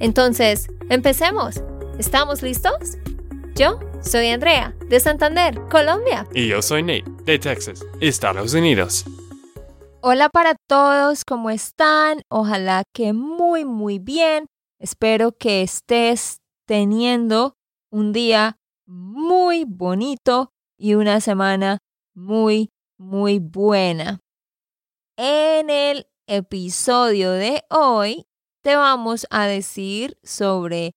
Entonces, empecemos. ¿Estamos listos? Yo soy Andrea, de Santander, Colombia. Y yo soy Nate, de Texas, Estados Unidos. Hola para todos, ¿cómo están? Ojalá que muy, muy bien. Espero que estés teniendo un día muy bonito y una semana muy, muy buena. En el episodio de hoy te vamos a decir sobre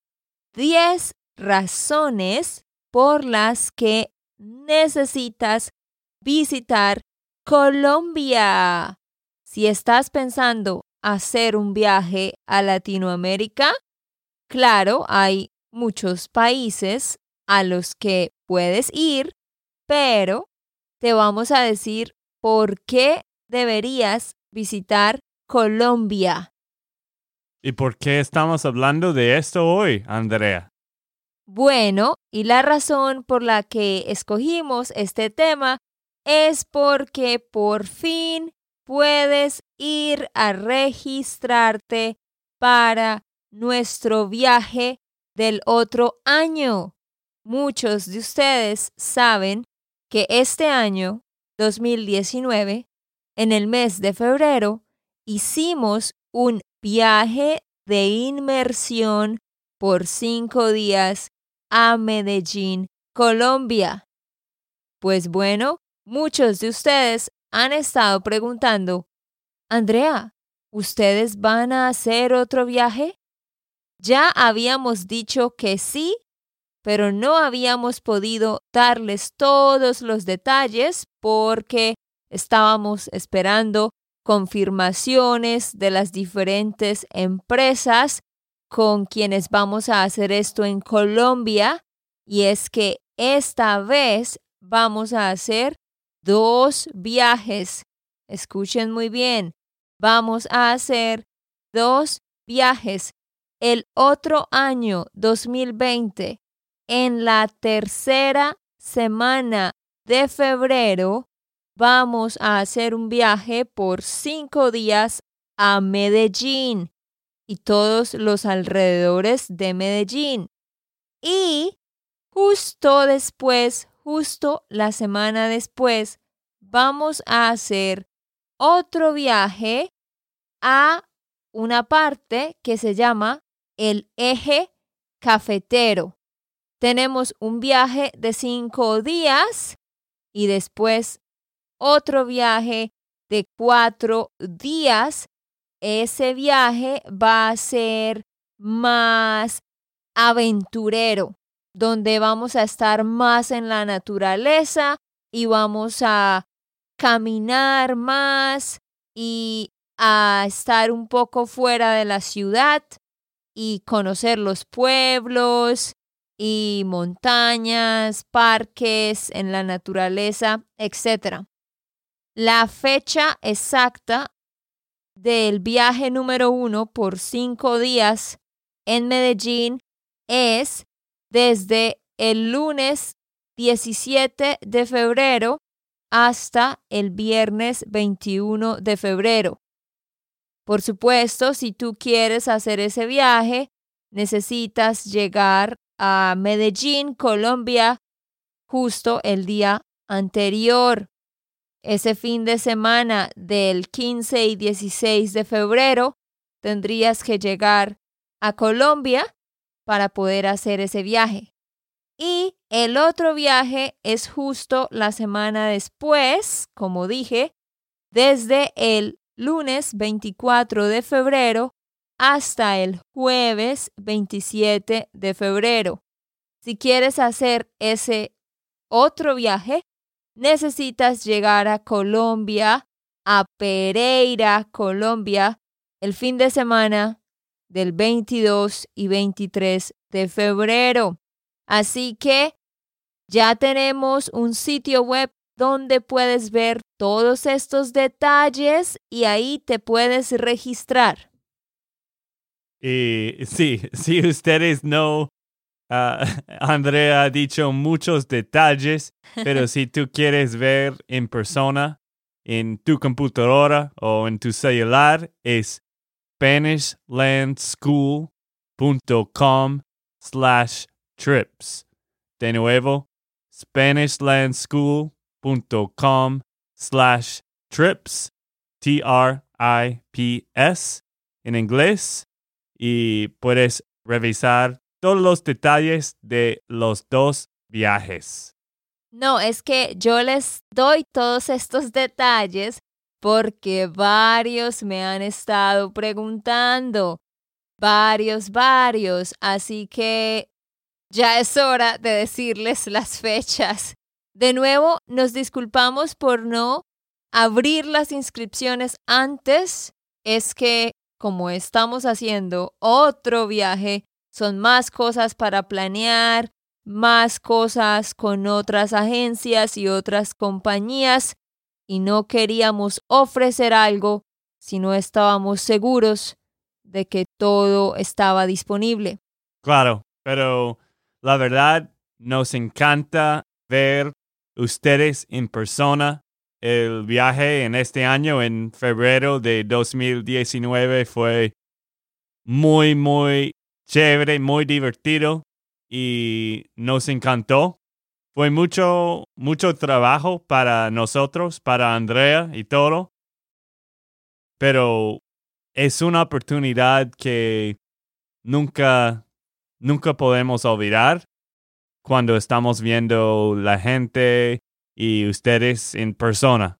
10 razones por las que necesitas visitar Colombia. Si estás pensando hacer un viaje a Latinoamérica, claro, hay muchos países a los que puedes ir, pero te vamos a decir por qué deberías visitar Colombia. ¿Y por qué estamos hablando de esto hoy, Andrea? Bueno, y la razón por la que escogimos este tema es porque por fin puedes ir a registrarte para nuestro viaje del otro año. Muchos de ustedes saben que este año, 2019, en el mes de febrero, hicimos un viaje de inmersión por cinco días a Medellín, Colombia. Pues bueno, muchos de ustedes han estado preguntando, Andrea, ¿ustedes van a hacer otro viaje? Ya habíamos dicho que sí pero no habíamos podido darles todos los detalles porque estábamos esperando confirmaciones de las diferentes empresas con quienes vamos a hacer esto en Colombia y es que esta vez vamos a hacer dos viajes. Escuchen muy bien, vamos a hacer dos viajes. El otro año 2020 en la tercera semana de febrero vamos a hacer un viaje por cinco días a Medellín y todos los alrededores de Medellín. Y justo después, justo la semana después, vamos a hacer otro viaje a una parte que se llama el eje cafetero tenemos un viaje de cinco días y después otro viaje de cuatro días. Ese viaje va a ser más aventurero, donde vamos a estar más en la naturaleza y vamos a caminar más y a estar un poco fuera de la ciudad y conocer los pueblos y montañas, parques en la naturaleza, etc. La fecha exacta del viaje número uno por cinco días en Medellín es desde el lunes 17 de febrero hasta el viernes 21 de febrero. Por supuesto, si tú quieres hacer ese viaje, necesitas llegar a Medellín, Colombia, justo el día anterior. Ese fin de semana del 15 y 16 de febrero tendrías que llegar a Colombia para poder hacer ese viaje. Y el otro viaje es justo la semana después, como dije, desde el lunes 24 de febrero hasta el jueves 27 de febrero. Si quieres hacer ese otro viaje, necesitas llegar a Colombia, a Pereira, Colombia, el fin de semana del 22 y 23 de febrero. Así que ya tenemos un sitio web donde puedes ver todos estos detalles y ahí te puedes registrar. Y sí, si ustedes no, ah, Andrea ha dicho muchos detalles, pero si tú quieres ver en persona, en tu computadora o en tu celular, es SpanishLandSchool.com slash trips. De nuevo, SpanishLandSchool.com slash trips, T-R-I-P-S, en inglés, y puedes revisar todos los detalles de los dos viajes. No, es que yo les doy todos estos detalles porque varios me han estado preguntando, varios, varios, así que ya es hora de decirles las fechas. De nuevo, nos disculpamos por no abrir las inscripciones antes. Es que como estamos haciendo otro viaje, son más cosas para planear, más cosas con otras agencias y otras compañías y no queríamos ofrecer algo si no estábamos seguros de que todo estaba disponible. Claro, pero la verdad nos encanta ver ustedes en persona. El viaje en este año, en febrero de 2019, fue muy, muy chévere, muy divertido y nos encantó. Fue mucho, mucho trabajo para nosotros, para Andrea y todo. Pero es una oportunidad que nunca, nunca podemos olvidar cuando estamos viendo la gente y ustedes en persona.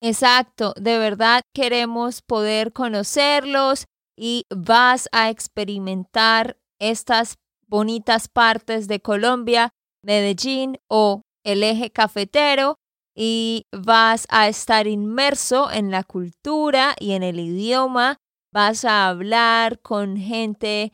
Exacto, de verdad queremos poder conocerlos y vas a experimentar estas bonitas partes de Colombia Medellín o el eje cafetero y vas a estar inmerso en la cultura y en el idioma, vas a hablar con gente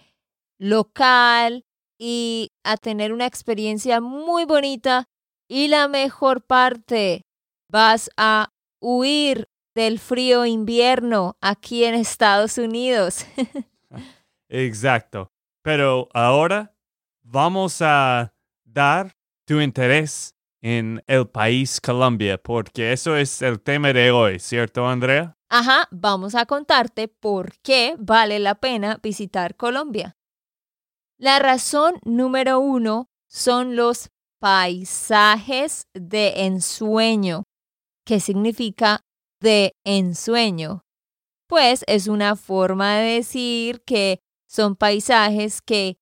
local y a tener una experiencia muy bonita. Y la mejor parte, vas a huir del frío invierno aquí en Estados Unidos. Exacto. Pero ahora vamos a dar tu interés en el país Colombia, porque eso es el tema de hoy, ¿cierto, Andrea? Ajá, vamos a contarte por qué vale la pena visitar Colombia. La razón número uno son los paisajes de ensueño. ¿Qué significa de ensueño? Pues es una forma de decir que son paisajes que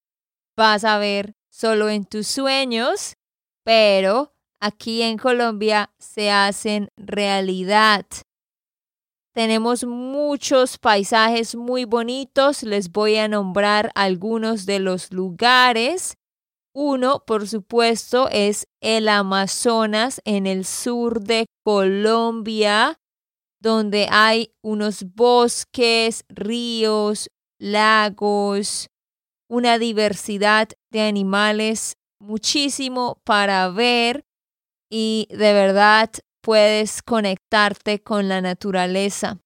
vas a ver solo en tus sueños, pero aquí en Colombia se hacen realidad. Tenemos muchos paisajes muy bonitos, les voy a nombrar algunos de los lugares. Uno, por supuesto, es el Amazonas en el sur de Colombia, donde hay unos bosques, ríos, lagos, una diversidad de animales muchísimo para ver y de verdad puedes conectarte con la naturaleza.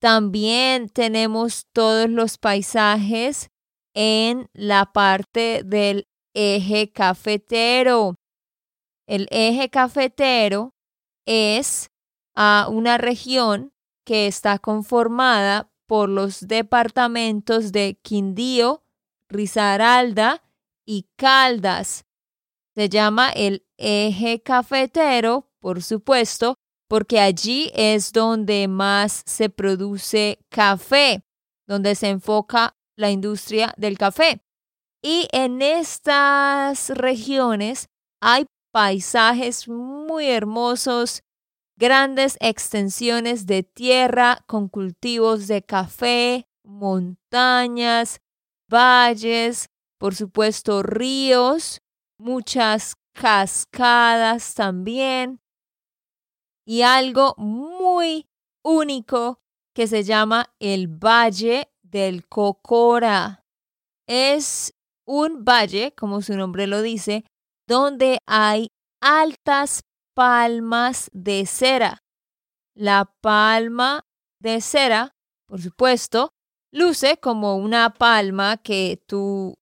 También tenemos todos los paisajes en la parte del eje cafetero. El eje cafetero es a una región que está conformada por los departamentos de Quindío, Risaralda y Caldas. Se llama el eje cafetero, por supuesto, porque allí es donde más se produce café, donde se enfoca la industria del café. Y en estas regiones hay paisajes muy hermosos, grandes extensiones de tierra con cultivos de café, montañas, valles, por supuesto ríos, muchas cascadas también y algo muy único que se llama el Valle del Cocora. Es un valle, como su nombre lo dice, donde hay altas palmas de cera. La palma de cera, por supuesto, luce como una palma que tú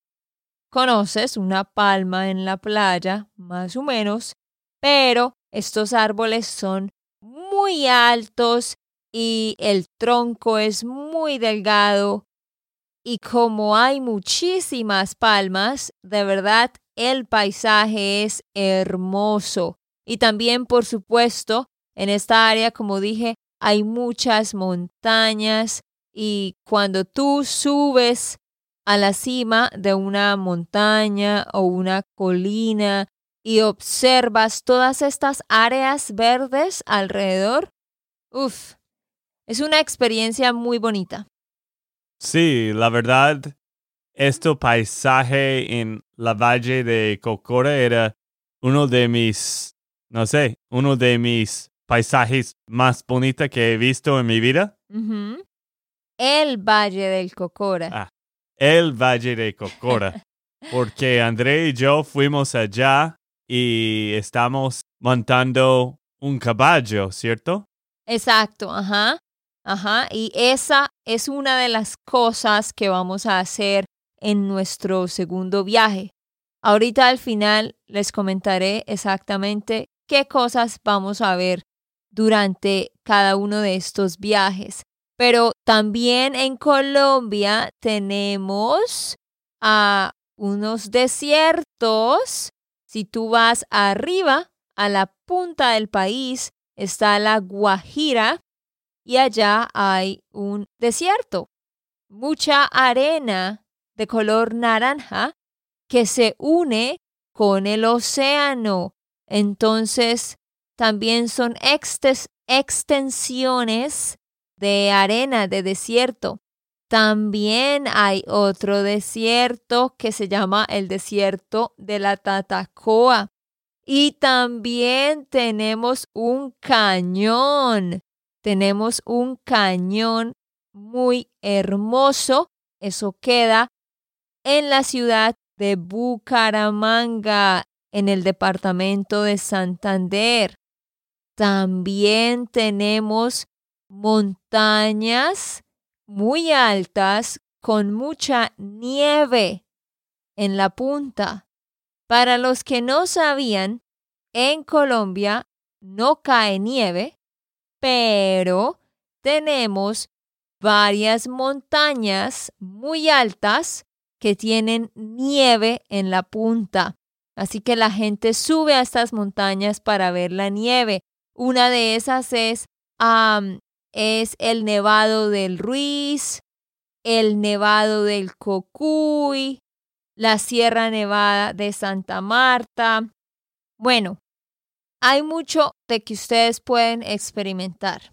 conoces, una palma en la playa, más o menos, pero estos árboles son muy altos y el tronco es muy delgado y como hay muchísimas palmas, de verdad el paisaje es hermoso. Y también, por supuesto, en esta área, como dije, hay muchas montañas y cuando tú subes a la cima de una montaña o una colina y observas todas estas áreas verdes alrededor, uff, es una experiencia muy bonita. Sí, la verdad, este paisaje en la valle de Cocora era uno de mis, no sé, uno de mis paisajes más bonitos que he visto en mi vida. El Valle del Cocora. Ah, el Valle de Cocora. Porque André y yo fuimos allá y estamos montando un caballo, ¿cierto? Exacto, ajá. Ajá, y esa es una de las cosas que vamos a hacer en nuestro segundo viaje. Ahorita al final les comentaré exactamente qué cosas vamos a ver durante cada uno de estos viajes. Pero también en Colombia tenemos a unos desiertos. Si tú vas arriba, a la punta del país, está la Guajira, y allá hay un desierto, mucha arena de color naranja que se une con el océano. Entonces, también son extensiones de arena de desierto. También hay otro desierto que se llama el desierto de la Tatacoa. Y también tenemos un cañón tenemos un cañón muy hermoso. Eso queda en la ciudad de Bucaramanga, en el departamento de Santander. También tenemos montañas muy altas con mucha nieve en la punta. Para los que no sabían, en Colombia no cae nieve, pero tenemos varias montañas muy altas que tienen nieve en la punta. Así que la gente sube a estas montañas para ver la nieve. Una de esas es, es el Nevado del Ruiz, el Nevado del Cocuy, la Sierra Nevada de Santa Marta. Bueno, hay mucho de que ustedes pueden experimentar.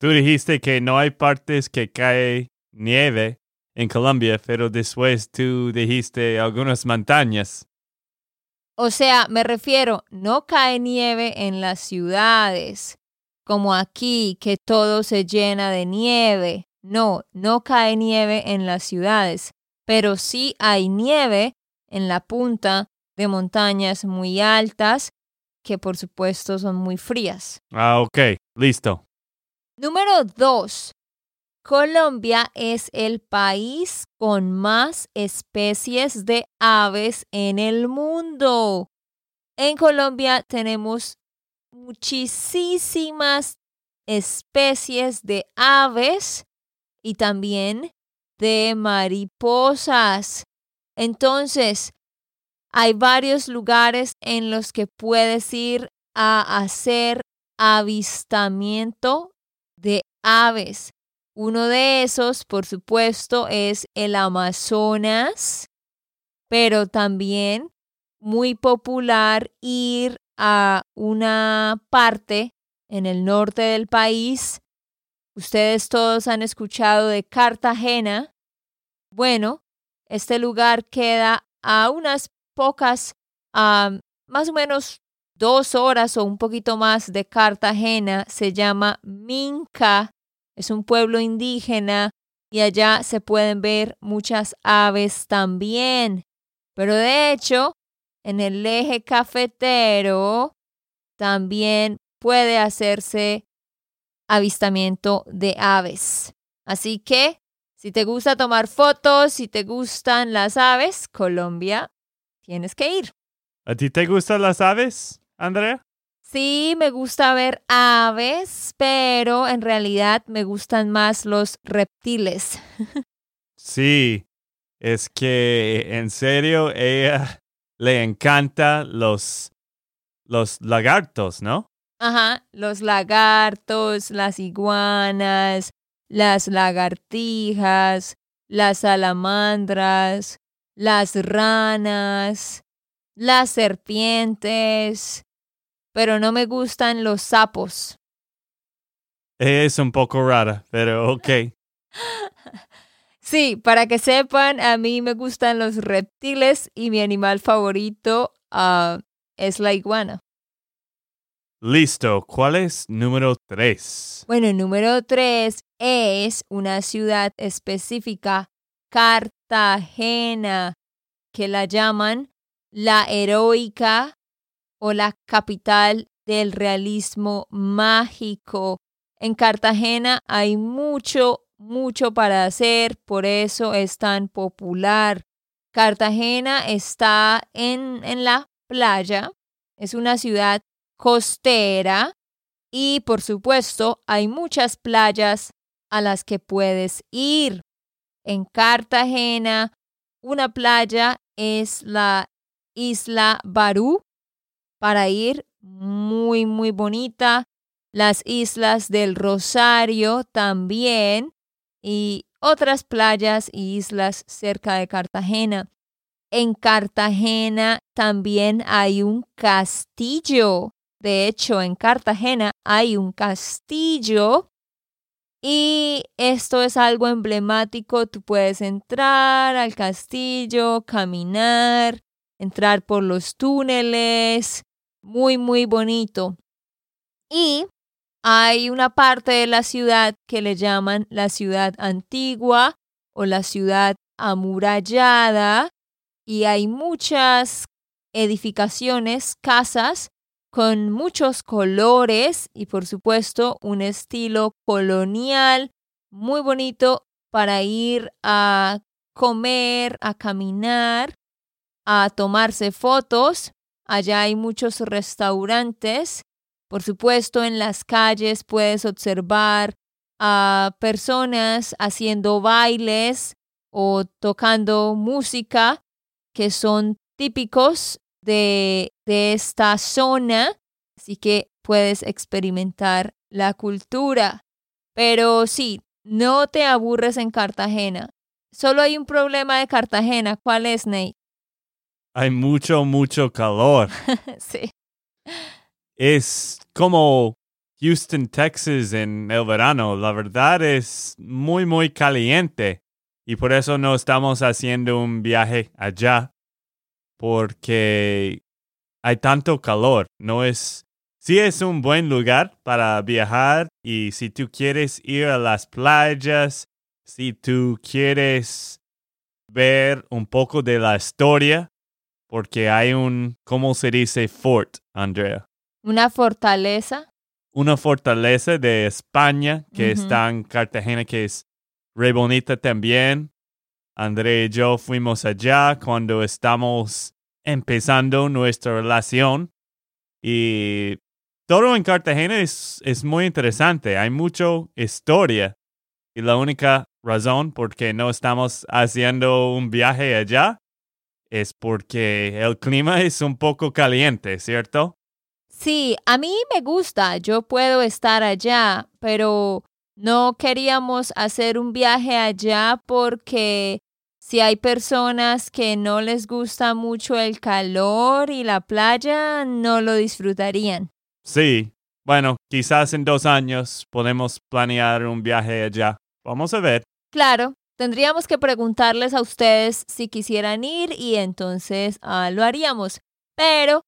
Tú dijiste que no hay partes que cae nieve en Colombia, pero después tú dijiste algunas montañas. O sea, me refiero, no cae nieve en las ciudades, como aquí, que todo se llena de nieve. No, no cae nieve en las ciudades, pero sí hay nieve en la punta de montañas muy altas que por supuesto son muy frías. Ah, ok, listo. Número dos. Colombia es el país con más especies de aves en el mundo. En Colombia tenemos muchísimas especies de aves y también de mariposas. Entonces, hay varios lugares en los que puedes ir a hacer avistamiento de aves. Uno de esos, por supuesto, es el Amazonas, pero también muy popular ir a una parte en el norte del país. Ustedes todos han escuchado de Cartagena. Bueno, este lugar queda a unas pocas, más o menos dos horas o un poquito más de Cartagena, se llama Minca, es un pueblo indígena y allá se pueden ver muchas aves también. Pero de hecho, en el eje cafetero también puede hacerse avistamiento de aves. Así que, si te gusta tomar fotos, si te gustan las aves, Colombia, tienes que ir. ¿A ti te gustan las aves, Andrea? Sí, me gusta ver aves, pero en realidad me gustan más los reptiles. sí, es que en serio ella le encanta los los lagartos, ¿no? Ajá, los lagartos, las iguanas, las lagartijas, las salamandras, las ranas, las serpientes, pero no me gustan los sapos. Es un poco rara, pero ok. sí, para que sepan, a mí me gustan los reptiles y mi animal favorito uh, es la iguana. Listo, ¿cuál es número tres? Bueno, número tres es una ciudad específica, Cartagena, que la llaman la heroica o la capital del realismo mágico. En Cartagena hay mucho, mucho para hacer, por eso es tan popular. Cartagena está en, en la playa, es una ciudad costera y por supuesto hay muchas playas a las que puedes ir. En Cartagena, una playa es la isla Barú, para ir, muy, muy bonita. Las islas del Rosario también y otras playas y islas cerca de Cartagena. En Cartagena también hay un castillo. De hecho, en Cartagena hay un castillo y esto es algo emblemático. Tú puedes entrar al castillo, caminar, entrar por los túneles, muy, muy bonito. Y hay una parte de la ciudad que le llaman la ciudad antigua o la ciudad amurallada y hay muchas edificaciones, casas con muchos colores y por supuesto un estilo colonial muy bonito para ir a comer, a caminar, a tomarse fotos Allá hay muchos restaurantes. Por supuesto, en las calles puedes observar a personas haciendo bailes o tocando música que son típicos de, esta zona. Así que puedes experimentar la cultura. Pero sí, no te aburres en Cartagena. Solo hay un problema de Cartagena. ¿Cuál es, Nate? Hay mucho, mucho calor. sí. Es como Houston, Texas en el verano. La verdad es muy, muy caliente. Y por eso no estamos haciendo un viaje allá. Porque hay tanto calor. No es. Sí es un buen lugar para viajar. Y si tú quieres ir a las playas, si tú quieres ver un poco de la historia porque hay un, ¿cómo se dice fort, Andrea? Una fortaleza. Una fortaleza de España que está en Cartagena, que es re bonita también. Andrea y yo fuimos allá cuando estamos empezando nuestra relación y todo en Cartagena es, es muy interesante. Hay mucha historia y la única razón por qué no estamos haciendo un viaje allá es porque el clima es un poco caliente, ¿cierto? Sí, a mí me gusta, yo puedo estar allá, pero no queríamos hacer un viaje allá porque si hay personas que no les gusta mucho el calor y la playa, no lo disfrutarían. Sí, bueno, quizás en dos años podemos planear un viaje allá. Vamos a ver. Claro, Tendríamos que preguntarles a ustedes si quisieran ir y entonces ah, lo haríamos. Pero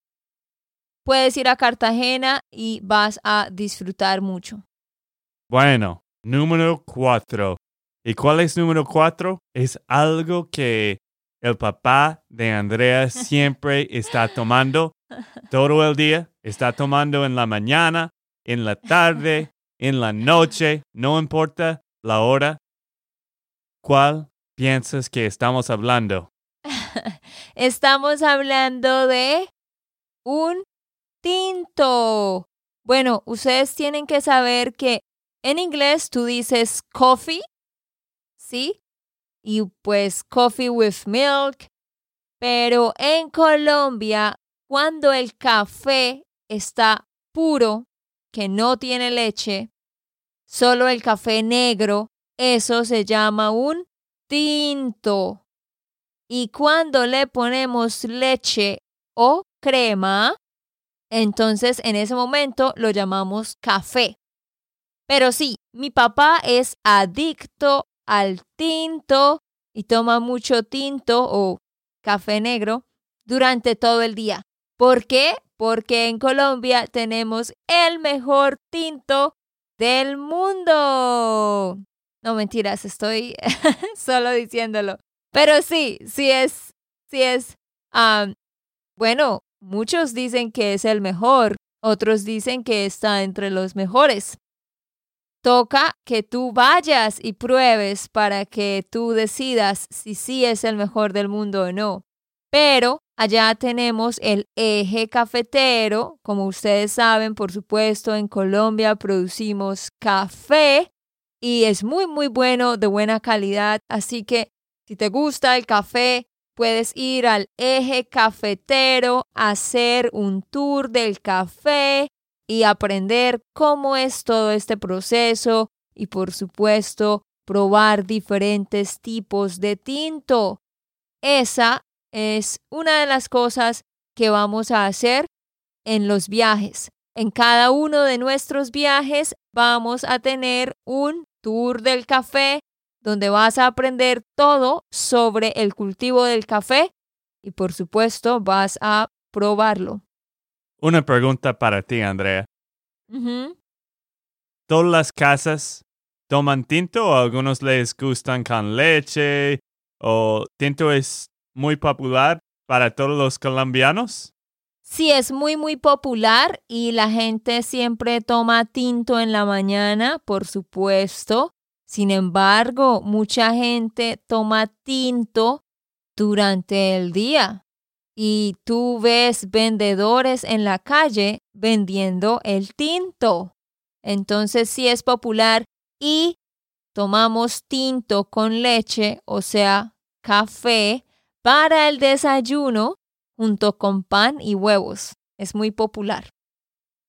puedes ir a Cartagena y vas a disfrutar mucho. Bueno, número cuatro. ¿Y cuál es número cuatro? Es algo que el papá de Andrea siempre está tomando todo el día. Está tomando en la mañana, en la tarde, en la noche, no importa la hora. ¿Cuál piensas que estamos hablando? estamos hablando de un tinto. Bueno, ustedes tienen que saber que en inglés tú dices coffee, ¿sí? Y pues coffee with milk. Pero en Colombia, cuando el café está puro, que no tiene leche, solo el café negro, eso se llama un tinto. Y cuando le ponemos leche o crema, entonces en ese momento lo llamamos café. Pero sí, mi papá es adicto al tinto y toma mucho tinto o café negro durante todo el día. ¿Por qué? Porque en Colombia tenemos el mejor tinto del mundo. No mentiras, estoy solo diciéndolo. Pero sí, sí es, sí es. bueno, muchos dicen que es el mejor, otros dicen que está entre los mejores. Toca que tú vayas y pruebes para que tú decidas si sí es el mejor del mundo o no. Pero allá tenemos el eje cafetero. Como ustedes saben, por supuesto, en Colombia producimos café y es muy, muy bueno, de buena calidad. Así que si te gusta el café, puedes ir al eje cafetero, hacer un tour del café y aprender cómo es todo este proceso y por supuesto probar diferentes tipos de tinto. Esa es una de las cosas que vamos a hacer en los viajes. En cada uno de nuestros viajes vamos a tener un tour del café donde vas a aprender todo sobre el cultivo del café y por supuesto vas a probarlo. Una pregunta para ti, Andrea. ¿Todas las casas toman tinto o algunos les gustan con leche o tinto es muy popular para todos los colombianos? Sí, es muy, muy popular y la gente siempre toma tinto en la mañana, por supuesto. Sin embargo, mucha gente toma tinto durante el día y tú ves vendedores en la calle vendiendo el tinto. Entonces sí es popular y tomamos tinto con leche, o sea, café, para el desayuno junto con pan y huevos. Es muy popular.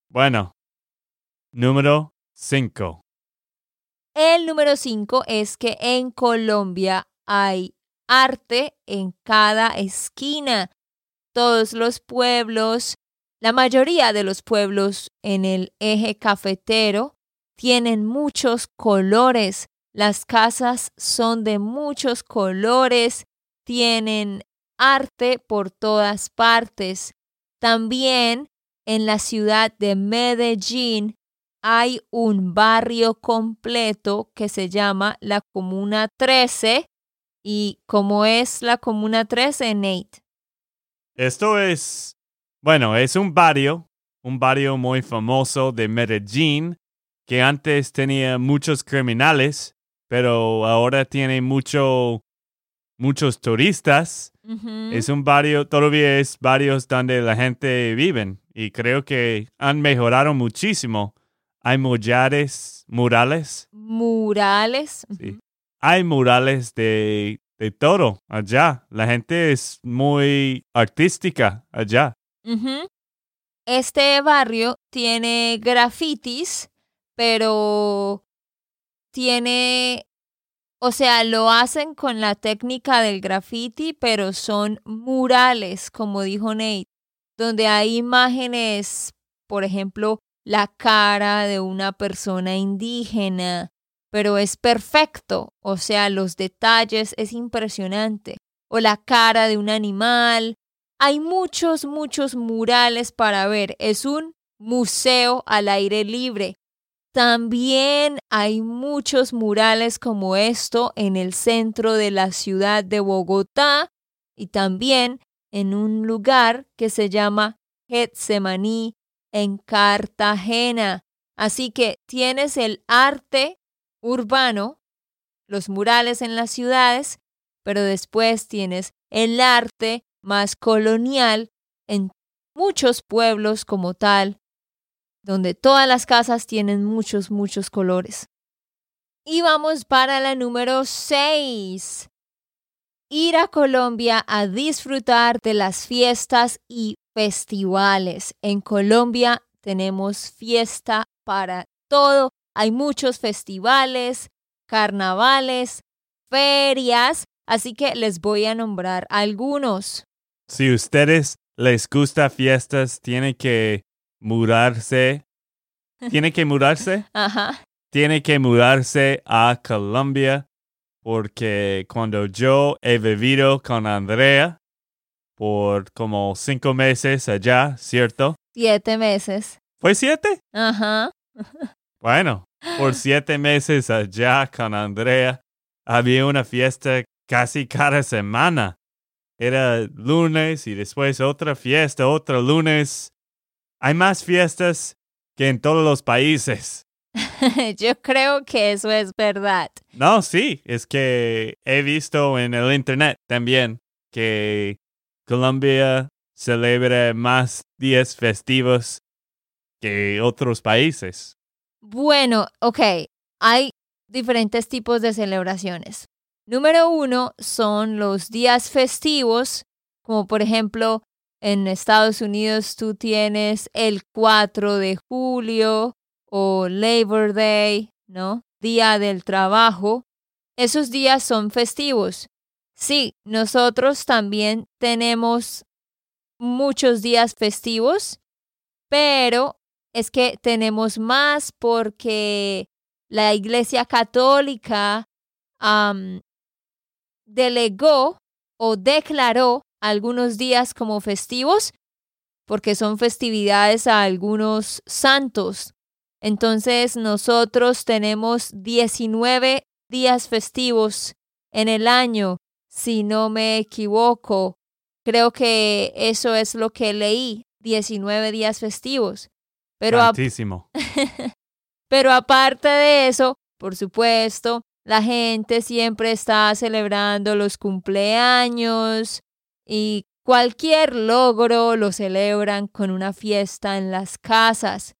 Bueno, número 5. El número 5 es que en Colombia hay arte en cada esquina. Todos los pueblos, la mayoría de los pueblos en el eje cafetero tienen muchos colores. Las casas son de muchos colores tienen arte por todas partes. También en la ciudad de Medellín hay un barrio completo que se llama la Comuna 13. ¿Y cómo es la Comuna 13, Nate? Esto es, bueno, es un barrio, un barrio muy famoso de Medellín que antes tenía muchos criminales, pero ahora tiene mucho muchos turistas. Es un barrio, todavía es barrios donde la gente vive y creo que han mejorado muchísimo. Hay murales, murales. Murales. Sí. Hay murales de, de todo allá. La gente es muy artística allá. Este barrio tiene grafitis, pero tiene o sea, lo hacen con la técnica del graffiti, pero son murales, como dijo Nate, donde hay imágenes, por ejemplo, la cara de una persona indígena, pero es perfecto, o sea, los detalles es impresionante, o la cara de un animal. Hay muchos, muchos murales para ver. Es un museo al aire libre. También hay muchos murales como esto en el centro de la ciudad de Bogotá y también en un lugar que se llama Getsemaní en Cartagena. Así que tienes el arte urbano, los murales en las ciudades, pero después tienes el arte más colonial en muchos pueblos como tal, donde todas las casas tienen muchos, muchos colores. Y vamos para la número 6. Ir a Colombia a disfrutar de las fiestas y festivales. En Colombia tenemos fiesta para todo. Hay muchos festivales, carnavales, ferias, así que les voy a nombrar algunos. Si ustedes les gusta fiestas, tiene que mudarse. ¿Tiene que mudarse? Ajá. Tiene que mudarse a Colombia porque cuando yo he vivido con Andrea por como cinco meses allá, ¿cierto? Siete meses. ¿Fue siete? Ajá. Bueno, por siete meses allá con Andrea había una fiesta casi cada semana. Era lunes y después otra fiesta, otro lunes. Hay más fiestas que en todos los países. Yo creo que eso es verdad. No, sí, es que he visto en el internet también que Colombia celebra más días festivos que otros países. Bueno, ok, hay diferentes tipos de celebraciones. Número uno son los días festivos, como por ejemplo en Estados Unidos tú tienes el 4 de julio o Labor Day, ¿no? Día del trabajo. Esos días son festivos. Sí, nosotros también tenemos muchos días festivos, pero es que tenemos más porque la Iglesia Católica delegó o declaró algunos días como festivos porque son festividades a algunos santos. Entonces nosotros tenemos 19 días festivos en el año, si no me equivoco. Creo que eso es lo que leí, 19 días festivos. Pero, pero aparte de eso, por supuesto, la gente siempre está celebrando los cumpleaños y cualquier logro lo celebran con una fiesta en las casas.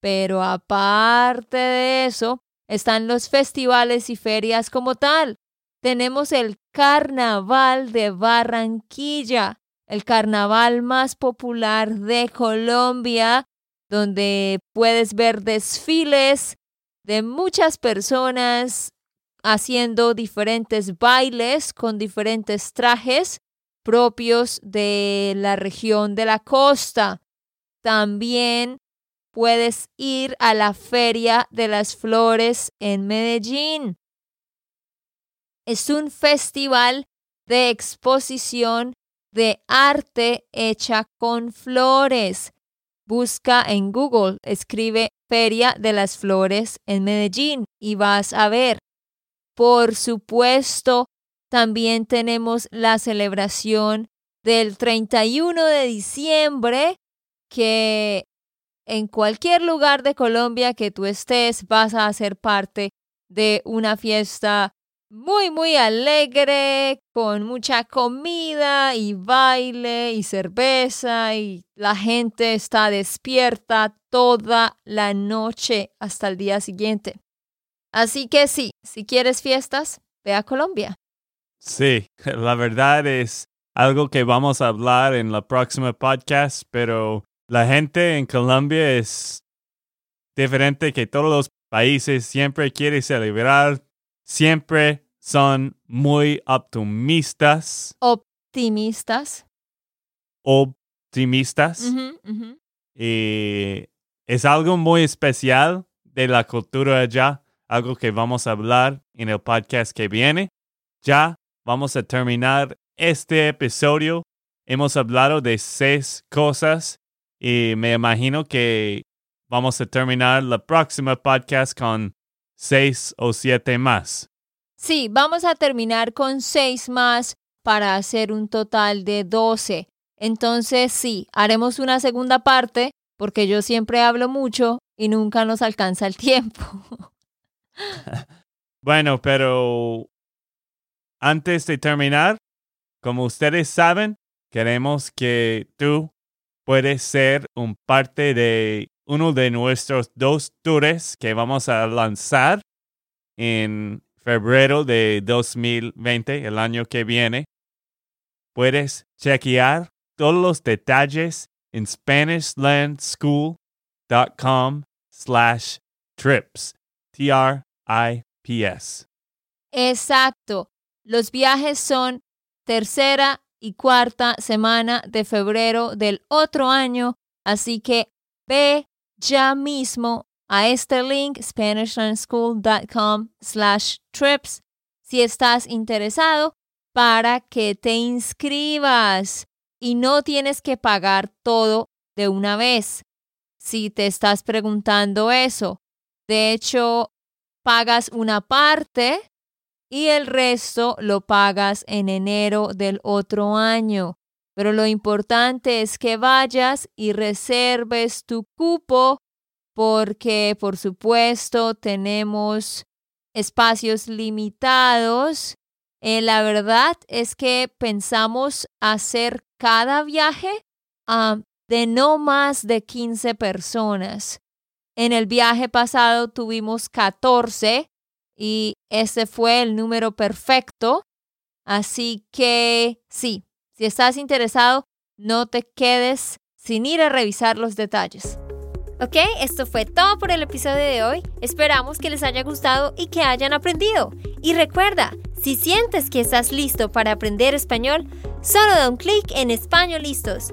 Pero aparte de eso, están los festivales y ferias como tal. Tenemos el Carnaval de Barranquilla, el carnaval más popular de Colombia, donde puedes ver desfiles de muchas personas haciendo diferentes bailes con diferentes trajes propios de la región de la costa. También puedes ir a la Feria de las Flores en Medellín. Es un festival de exposición de arte hecha con flores. Busca en Google, escribe Feria de las Flores en Medellín y vas a ver. Por supuesto, también tenemos la celebración del 31 de diciembre, que en cualquier lugar de Colombia que tú estés vas a ser parte de una fiesta muy, muy alegre, con mucha comida y baile y cerveza y la gente está despierta toda la noche hasta el día siguiente. Así que sí, si quieres fiestas, ve a Colombia. Sí, la verdad es algo que vamos a hablar en la próxima podcast, pero la gente en Colombia es diferente que todos los países, siempre quiere celebrar, siempre son muy optimistas. Optimistas. Optimistas. Y es algo muy especial de la cultura allá, algo que vamos a hablar en el podcast que viene. Ya vamos a terminar este episodio. Hemos hablado de seis cosas y me imagino que vamos a terminar la próxima podcast con seis o siete más. Sí, vamos a terminar con seis más para hacer un total de doce. Entonces, sí, haremos una segunda parte porque yo siempre hablo mucho y nunca nos alcanza el tiempo. bueno, pero antes de terminar, como ustedes saben, queremos que tú puedes ser un parte de uno de nuestros dos tours que vamos a lanzar en febrero de 2020, el año que viene. Puedes chequear todos los detalles en SpanishLandSchool.com slash trips. T-R-I-P-S. Exacto. Los viajes son tercera y cuarta semana de febrero del otro año, así que ve ya mismo a este link SpanishLandSchool.com slash trips si estás interesado para que te inscribas y no tienes que pagar todo de una vez. Si te estás preguntando eso, de hecho, pagas una parte y el resto lo pagas en enero del otro año. Pero lo importante es que vayas y reserves tu cupo porque, por supuesto, tenemos espacios limitados. Eh, la verdad es que pensamos hacer cada viaje ah, de no más de 15 personas. En el viaje pasado tuvimos 14 y ese fue el número perfecto. Así que sí, si estás interesado, no te quedes sin ir a revisar los detalles. Ok, esto fue todo por el episodio de hoy. Esperamos que les haya gustado y que hayan aprendido. Y recuerda, si sientes que estás listo para aprender español, solo da un clic en Español Listos.